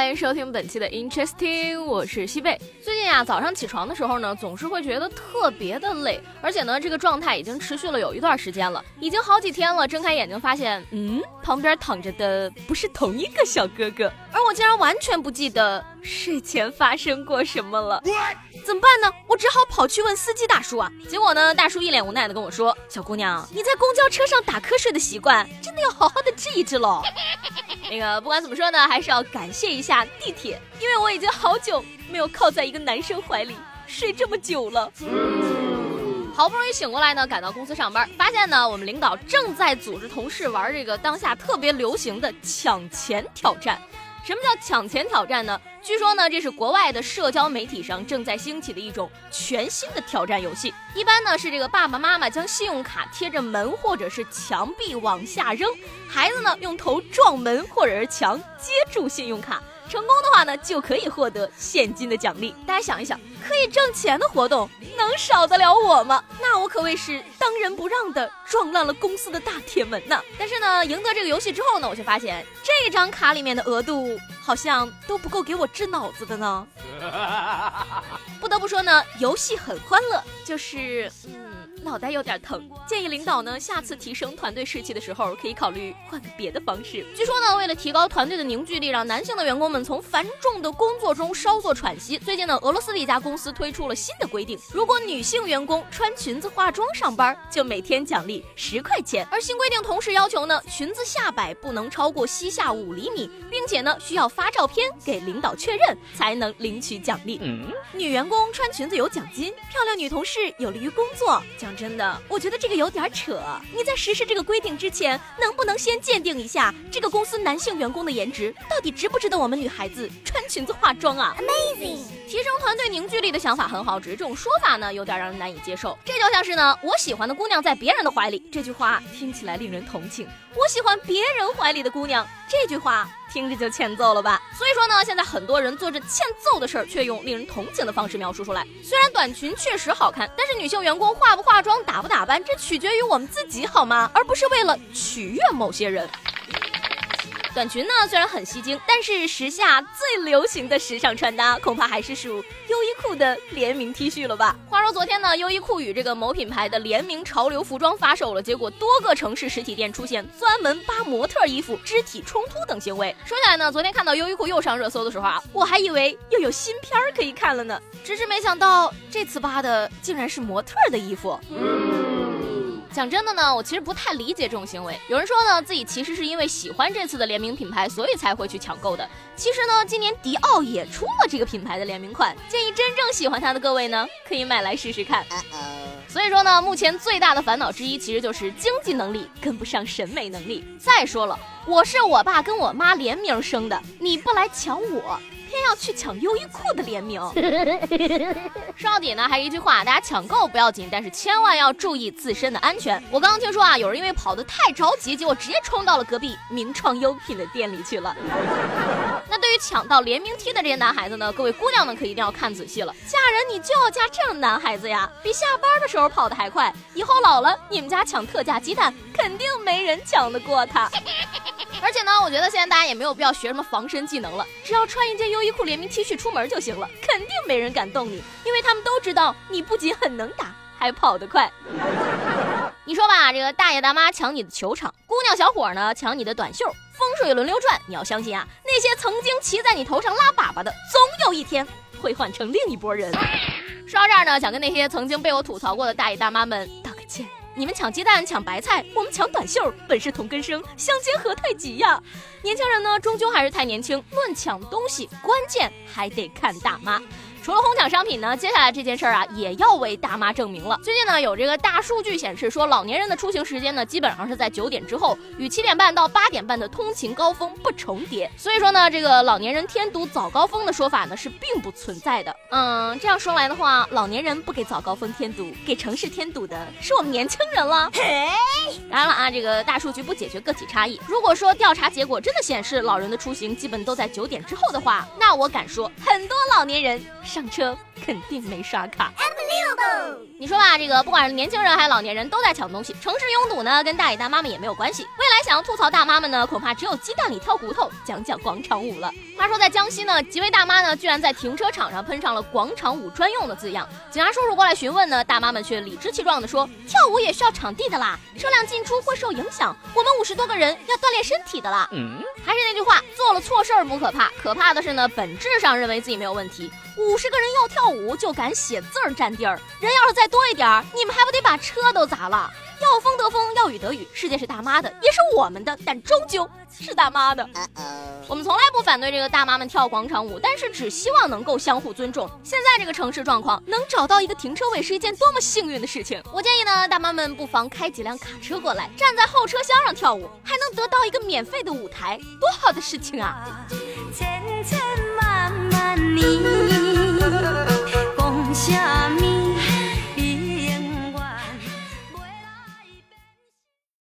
欢迎收听本期的 Interesting，我是西贝。最近呀，早上起床的时候呢，总是会觉得特别的累，而且呢，这个状态已经持续了有一段时间了，已经好几天了。睁开眼睛发现，嗯，旁边躺着的不是同一个小哥哥，而我竟然完全不记得睡前发生过什么了。怎么办呢？我只好跑去问司机大叔啊。结果呢，大叔一脸无奈的跟我说：“小姑娘，你在公交车上打瞌睡的习惯，真的要好好的治一治喽。”那个不管怎么说呢，还是要感谢一下地铁，因为我已经好久没有靠在一个男生怀里睡这么久了。好不容易醒过来呢，赶到公司上班，发现呢，我们领导正在组织同事玩这个当下特别流行的抢钱挑战。什么叫抢钱挑战呢？据说呢，这是国外的社交媒体上正在兴起的一种全新的挑战游戏。一般呢是这个爸爸妈妈将信用卡贴着门或者是墙壁往下扔，孩子呢用头撞门或者是墙接住信用卡。成功的话呢，就可以获得现金的奖励。大家想一想，可以挣钱的活动能少得了我吗？那我可谓是当仁不让的撞烂了公司的大铁门呢。但是呢，赢得这个游戏之后呢，我却发现这张卡里面的额度好像都不够给我治脑子的呢。不得不说呢，游戏很欢乐，就是嗯。脑袋有点疼，建议领导呢下次提升团队士气的时候，可以考虑换个别的方式。据说呢，为了提高团队的凝聚力，让男性的员工们从繁重的工作中稍作喘息，最近呢，俄罗斯的一家公司推出了新的规定：如果女性员工穿裙子化妆上班，就每天奖励十块钱。而新规定同时要求呢，裙子下摆不能超过膝下五厘米，并且呢，需要发照片给领导确认才能领取奖励。女员工穿裙子有奖金，漂亮女同事有利于工作。讲真的，我觉得这个有点扯。你在实施这个规定之前，能不能先鉴定一下这个公司男性员工的颜值到底值不值得我们女孩子穿裙子化妆啊？Amazing！提升团队凝聚力的想法很好，只是这种说法呢，有点让人难以接受。这就像是呢，我喜欢的姑娘在别人的怀里，这句话听起来令人同情；我喜欢别人怀里的姑娘，这句话。听着就欠揍了吧？所以说呢，现在很多人做着欠揍的事儿，却用令人同情的方式描述出来。虽然短裙确实好看，但是女性员工化不化妆、打不打扮，这取决于我们自己，好吗？而不是为了取悦某些人。短裙呢虽然很吸睛，但是时下最流行的时尚穿搭恐怕还是属优衣库的联名 T 恤了吧？话说昨天呢，优衣库与这个某品牌的联名潮流服装发售了，结果多个城市实体店出现专门扒模特衣服、肢体冲突等行为。说起来呢，昨天看到优衣库又上热搜的时候啊，我还以为又有新片可以看了呢，只是没想到这次扒的竟然是模特的衣服。讲真的呢，我其实不太理解这种行为。有人说呢，自己其实是因为喜欢这次的联名品牌，所以才会去抢购的。其实呢，今年迪奥也出了这个品牌的联名款，建议真正喜欢它的各位呢，可以买来试试看。所以说呢，目前最大的烦恼之一，其实就是经济能力跟不上审美能力。再说了，我是我爸跟我妈联名生的，你不来抢我。偏要去抢优衣库的联名，说到底呢，还是一句话，大家抢购不要紧，但是千万要注意自身的安全。我刚刚听说啊，有人因为跑得太着急，结果直接冲到了隔壁名创优品的店里去了。那对于抢到联名 T 的这些男孩子呢，各位姑娘们可一定要看仔细了，嫁人你就要嫁这样的男孩子呀，比下班的时候跑得还快，以后老了你们家抢特价鸡蛋，肯定没人抢得过他。而且呢，我觉得现在大家也没有必要学什么防身技能了，只要穿一件优衣库联名 T 恤出门就行了，肯定没人敢动你，因为他们都知道你不仅很能打，还跑得快。你说吧，这个大爷大妈抢你的球场，姑娘小伙呢抢你的短袖，风水轮流转，你要相信啊，那些曾经骑在你头上拉粑粑的，总有一天会换成另一拨人。说到这儿呢，想跟那些曾经被我吐槽过的大爷大妈们道个歉。你们抢鸡蛋抢白菜，我们抢短袖，本是同根生，相煎何太急呀！年轻人呢，终究还是太年轻。乱抢东西，关键还得看大妈。除了哄抢商品呢，接下来这件事儿啊，也要为大妈证明了。最近呢，有这个大数据显示说，老年人的出行时间呢，基本上是在九点之后，与七点半到八点半的通勤高峰不重叠。所以说呢，这个老年人添堵早高峰的说法呢，是并不存在的。嗯，这样说来的话，老年人不给早高峰添堵，给城市添堵的是我们年轻人了。嘿。当然了啊，这个大数据不解决个体差异。如果说调查结果真的显示老人的出行基本都在九点之后的话，那我敢说，很多老年人上车肯定没刷卡。你说吧，这个不管是年轻人还是老年人，都在抢东西。城市拥堵呢，跟大爷大妈们也没有关系。未来想要吐槽大妈们呢，恐怕只有鸡蛋里挑骨头，讲讲广场舞了。话说在江西呢，几位大妈呢，居然在停车场上喷上了“广场舞专用”的字样。警察叔叔过来询问呢，大妈们却理直气壮地说：“跳舞也需要场地的啦，车辆进出会受影响，我们五十多个人要锻炼身体的啦。”嗯，还是那句话，做了错事儿不可怕，可怕的是呢，本质上认为自己没有问题。五十个人要跳舞就敢写字儿占地儿，人要是再多一点儿，你们还不得把车都砸了？要风得风，要雨得雨，世界是大妈的，也是我们的，但终究是大妈的。我们从来不反对这个大妈们跳广场舞，但是只希望能够相互尊重。现在这个城市状况，能找到一个停车位是一件多么幸运的事情。我建议呢，大妈们不妨开几辆卡车过来，站在后车厢上跳舞，还能得到一个免费的舞台，多好的事情啊！